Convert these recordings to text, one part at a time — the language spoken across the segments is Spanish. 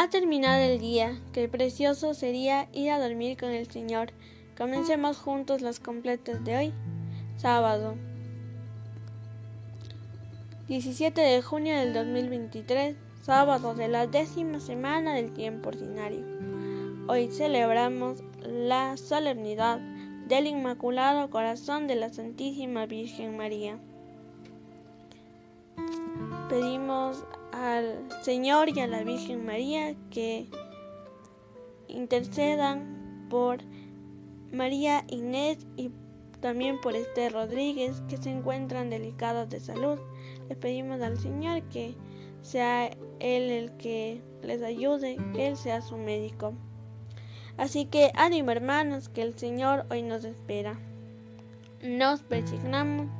Ha terminado el día, qué precioso sería ir a dormir con el Señor. Comencemos juntos las completas de hoy, sábado. 17 de junio del 2023, sábado de la décima semana del tiempo ordinario. Hoy celebramos la solemnidad del Inmaculado Corazón de la Santísima Virgen María. Pedimos al Señor y a la Virgen María que intercedan por María Inés y también por Esther Rodríguez que se encuentran delicados de salud. Le pedimos al Señor que sea Él el que les ayude, que Él sea su médico. Así que ánimo hermanos, que el Señor hoy nos espera. Nos persignamos.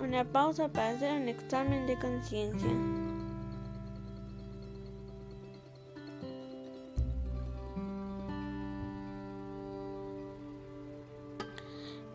una pausa para hacer un examen de conciencia.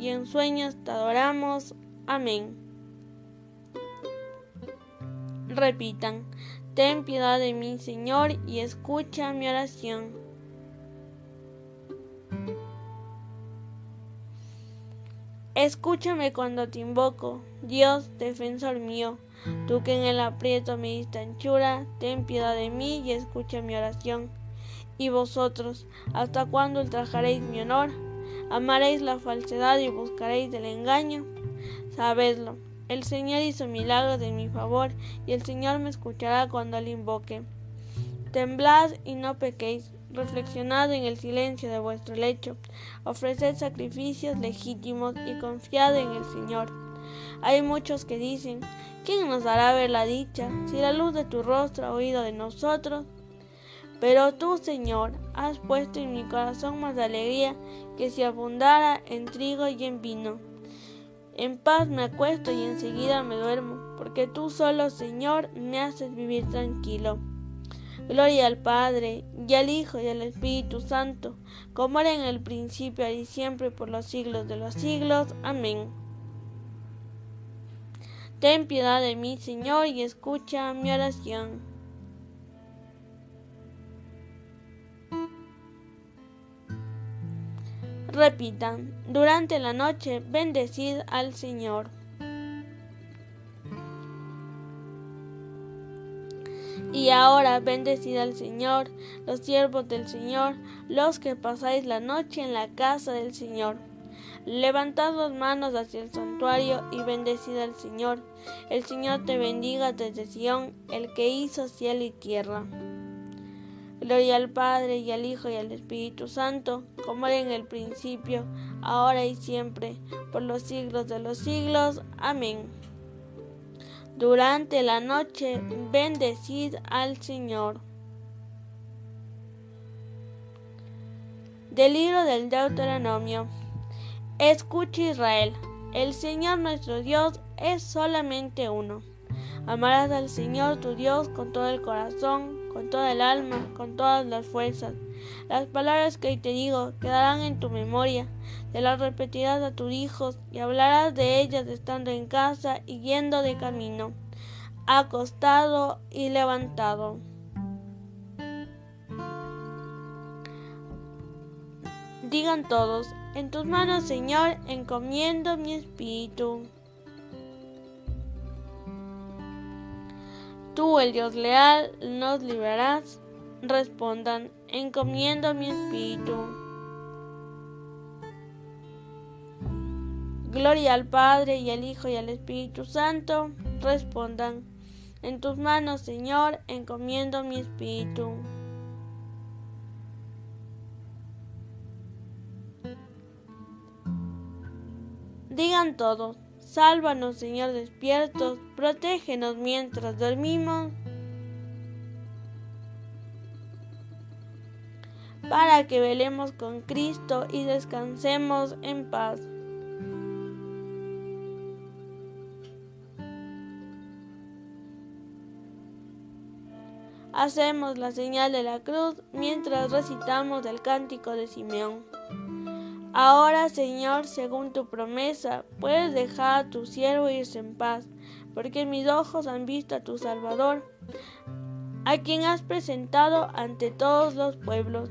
y en sueños te adoramos. Amén. Repitan, ten piedad de mí, Señor, y escucha mi oración. Escúchame cuando te invoco, Dios, defensor mío. Tú que en el aprieto me diste anchura, ten piedad de mí y escucha mi oración. Y vosotros, ¿hasta cuándo ultrajaréis mi honor? Amaréis la falsedad y buscaréis el engaño. Sabedlo, el Señor hizo milagros en mi favor y el Señor me escuchará cuando le invoque. Temblad y no pequéis, reflexionad en el silencio de vuestro lecho, ofreced sacrificios legítimos y confiad en el Señor. Hay muchos que dicen, ¿quién nos hará ver la dicha si la luz de tu rostro ha oído de nosotros? Pero tú, Señor, has puesto en mi corazón más alegría que si abundara en trigo y en vino. En paz me acuesto y enseguida me duermo, porque tú solo, Señor, me haces vivir tranquilo. Gloria al Padre, y al Hijo, y al Espíritu Santo, como era en el principio, y siempre, por los siglos de los siglos. Amén. Ten piedad de mí, Señor, y escucha mi oración. Repitan, durante la noche, bendecid al Señor. Y ahora bendecid al Señor, los siervos del Señor, los que pasáis la noche en la casa del Señor. Levantad las manos hacia el santuario y bendecid al Señor. El Señor te bendiga desde Sión, el que hizo cielo y tierra. Gloria al Padre y al Hijo y al Espíritu Santo, como era en el principio, ahora y siempre, por los siglos de los siglos. Amén. Durante la noche, bendecid al Señor. Del libro del Deuteronomio. Escucha Israel, el Señor nuestro Dios es solamente uno. Amarás al Señor tu Dios con todo el corazón, con toda el alma, con todas las fuerzas. Las palabras que te digo quedarán en tu memoria, te las repetirás a tus hijos y hablarás de ellas estando en casa y yendo de camino, acostado y levantado. Digan todos, en tus manos, Señor, encomiendo mi espíritu. Tú, el Dios leal, nos librarás. Respondan, encomiendo mi espíritu. Gloria al Padre y al Hijo y al Espíritu Santo. Respondan, en tus manos, Señor, encomiendo mi espíritu. Digan todos, sálvanos Señor despiertos, protégenos mientras dormimos, para que velemos con Cristo y descansemos en paz. Hacemos la señal de la cruz mientras recitamos el cántico de Simeón. Ahora, Señor, según tu promesa, puedes dejar a tu siervo irse en paz, porque mis ojos han visto a tu Salvador, a quien has presentado ante todos los pueblos,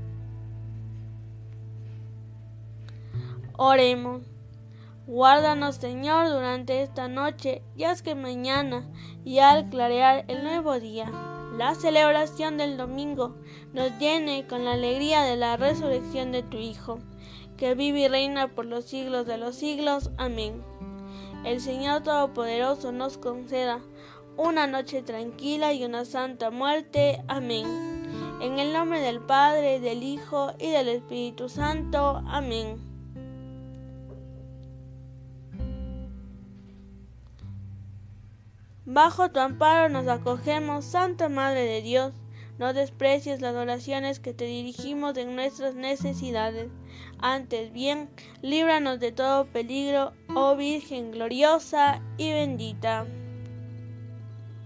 Oremos. Guárdanos, Señor, durante esta noche y haz que mañana y al clarear el nuevo día, la celebración del domingo nos llene con la alegría de la resurrección de tu Hijo, que vive y reina por los siglos de los siglos. Amén el Señor Todopoderoso nos conceda una noche tranquila y una santa muerte. Amén. En el nombre del Padre, del Hijo y del Espíritu Santo. Amén. Bajo tu amparo nos acogemos, Santa Madre de Dios. No desprecies las oraciones que te dirigimos en nuestras necesidades. Antes bien, líbranos de todo peligro, oh Virgen gloriosa y bendita.